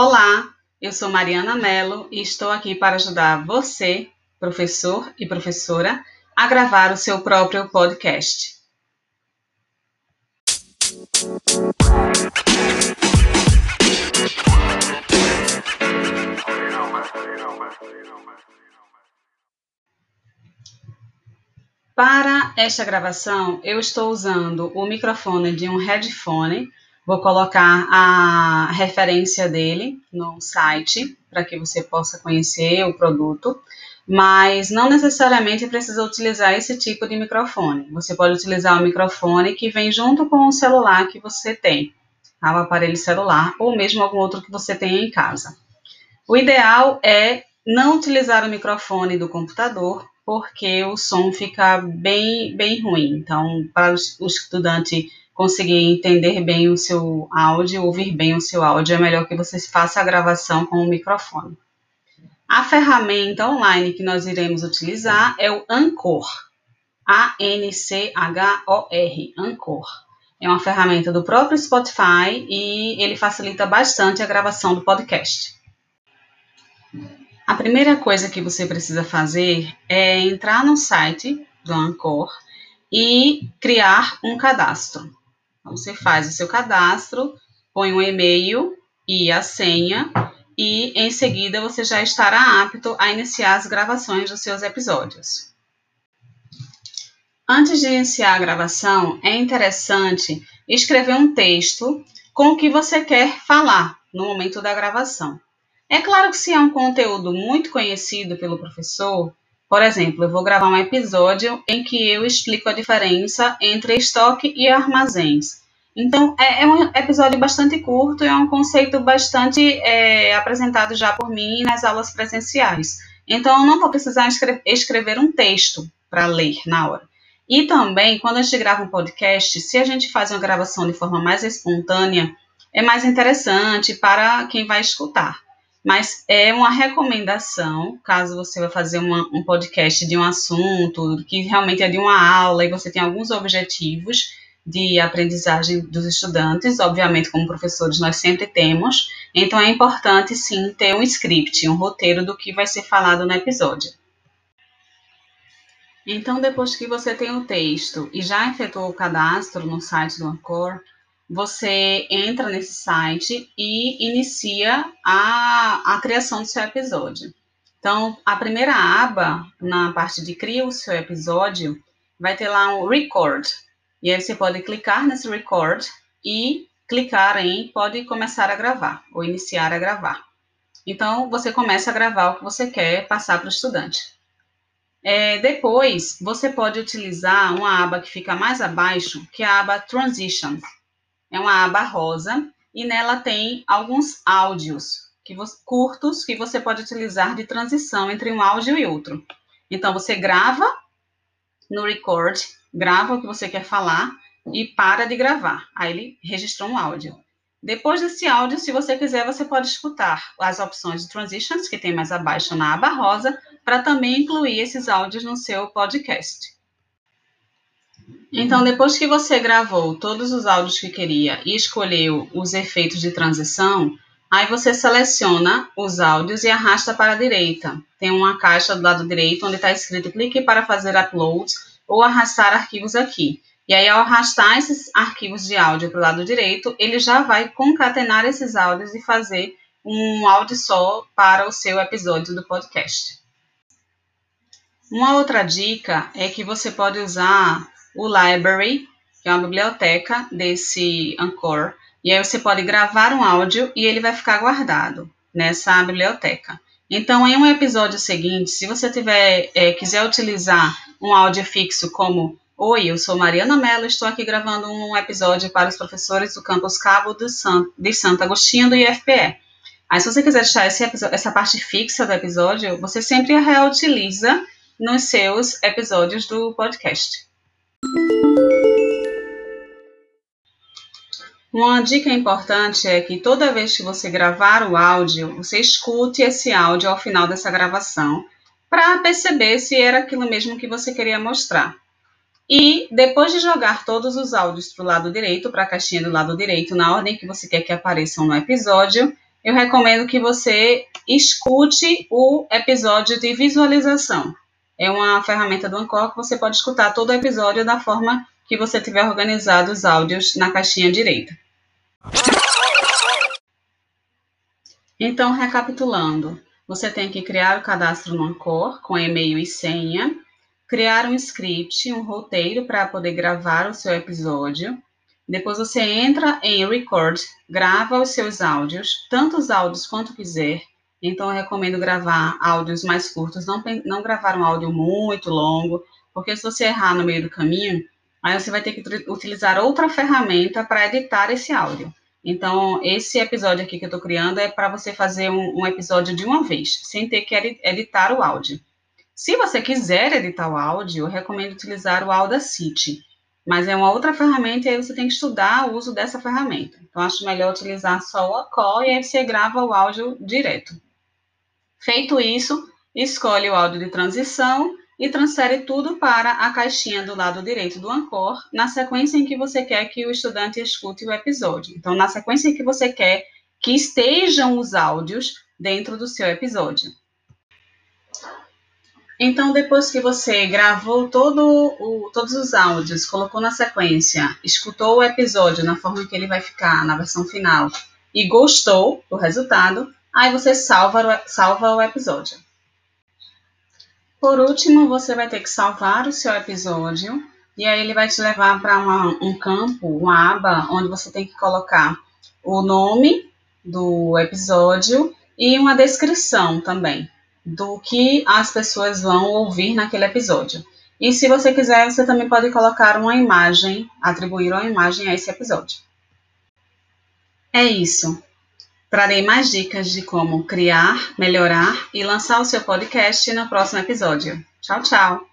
Olá, eu sou Mariana Mello e estou aqui para ajudar você, professor e professora, a gravar o seu próprio podcast. Para esta gravação, eu estou usando o microfone de um headphone. Vou colocar a referência dele no site para que você possa conhecer o produto, mas não necessariamente precisa utilizar esse tipo de microfone. Você pode utilizar o microfone que vem junto com o celular que você tem, tá? o aparelho celular, ou mesmo algum outro que você tenha em casa. O ideal é não utilizar o microfone do computador, porque o som fica bem, bem ruim. Então, para o estudante conseguir entender bem o seu áudio, ouvir bem o seu áudio, é melhor que você faça a gravação com o microfone. A ferramenta online que nós iremos utilizar é o Anchor. A-N-C-H-O-R, Anchor. É uma ferramenta do próprio Spotify e ele facilita bastante a gravação do podcast. A primeira coisa que você precisa fazer é entrar no site do Ancor e criar um cadastro. Então, você faz o seu cadastro, põe um e-mail e a senha, e em seguida você já estará apto a iniciar as gravações dos seus episódios. Antes de iniciar a gravação, é interessante escrever um texto com o que você quer falar no momento da gravação. É claro que se é um conteúdo muito conhecido pelo professor, por exemplo, eu vou gravar um episódio em que eu explico a diferença entre estoque e armazéns. Então, é, é um episódio bastante curto e é um conceito bastante é, apresentado já por mim nas aulas presenciais. Então, eu não vou precisar escrever, escrever um texto para ler na hora. E também, quando a gente grava um podcast, se a gente faz uma gravação de forma mais espontânea, é mais interessante para quem vai escutar mas é uma recomendação, caso você vai fazer uma, um podcast de um assunto que realmente é de uma aula e você tem alguns objetivos de aprendizagem dos estudantes, obviamente como professores nós sempre temos, então é importante sim ter um script, um roteiro do que vai ser falado no episódio. Então, depois que você tem o texto e já efetuou o cadastro no site do Ancor, você entra nesse site e inicia a, a criação do seu episódio. Então, a primeira aba, na parte de cria o seu episódio, vai ter lá um record. E aí você pode clicar nesse record e clicar em pode começar a gravar ou iniciar a gravar. Então, você começa a gravar o que você quer passar para o estudante. É, depois, você pode utilizar uma aba que fica mais abaixo, que é a aba Transitions é uma aba rosa e nela tem alguns áudios que curtos que você pode utilizar de transição entre um áudio e outro. Então você grava no record, grava o que você quer falar e para de gravar. Aí ele registrou um áudio. Depois desse áudio, se você quiser, você pode escutar as opções de transitions que tem mais abaixo na aba rosa, para também incluir esses áudios no seu podcast. Então, depois que você gravou todos os áudios que queria e escolheu os efeitos de transição, aí você seleciona os áudios e arrasta para a direita. Tem uma caixa do lado direito onde está escrito clique para fazer upload ou arrastar arquivos aqui. E aí, ao arrastar esses arquivos de áudio para o lado direito, ele já vai concatenar esses áudios e fazer um áudio só para o seu episódio do podcast. Uma outra dica é que você pode usar o library, que é uma biblioteca desse Anchor, e aí você pode gravar um áudio e ele vai ficar guardado nessa biblioteca. Então, em um episódio seguinte, se você tiver, é, quiser utilizar um áudio fixo como Oi, eu sou Mariana Mello, estou aqui gravando um episódio para os professores do campus Cabo de, San, de Santo Agostinho do IFPE. Aí, se você quiser deixar episódio, essa parte fixa do episódio, você sempre a reutiliza nos seus episódios do podcast. Uma dica importante é que toda vez que você gravar o áudio, você escute esse áudio ao final dessa gravação para perceber se era aquilo mesmo que você queria mostrar. E depois de jogar todos os áudios para o lado direito, para a caixinha do lado direito, na ordem que você quer que apareçam no episódio, eu recomendo que você escute o episódio de visualização. É uma ferramenta do Anchor que você pode escutar todo o episódio da forma que você tiver organizado os áudios na caixinha direita. Então, recapitulando, você tem que criar o cadastro no Anchor com e-mail e senha, criar um script, um roteiro para poder gravar o seu episódio. Depois você entra em Record, grava os seus áudios, tanto os áudios quanto quiser. Então, eu recomendo gravar áudios mais curtos, não, não gravar um áudio muito longo, porque se você errar no meio do caminho, aí você vai ter que utilizar outra ferramenta para editar esse áudio. Então, esse episódio aqui que eu estou criando é para você fazer um, um, episódio de uma vez, sem ter que editar o áudio. Se você quiser editar o áudio, eu recomendo utilizar o Audacity, mas é uma outra ferramenta e aí você tem que estudar o uso dessa ferramenta. Então, acho melhor utilizar só o Acol e aí você grava o áudio direto. Feito isso, escolhe o áudio de transição e transfere tudo para a caixinha do lado direito do Anchor, na sequência em que você quer que o estudante escute o episódio. Então, na sequência em que você quer que estejam os áudios dentro do seu episódio. Então, depois que você gravou todo o, todos os áudios, colocou na sequência, escutou o episódio na forma que ele vai ficar na versão final e gostou do resultado, aí você salva, salva o episódio. Por último, você vai ter que salvar o seu episódio e aí ele vai te levar para um campo, uma aba, onde você tem que colocar o nome do episódio e uma descrição também do que as pessoas vão ouvir naquele episódio. E se você quiser, você também pode colocar uma imagem, atribuir uma imagem a esse episódio. É isso. Trarei mais dicas de como criar, melhorar e lançar o seu podcast no próximo episódio. Tchau, tchau!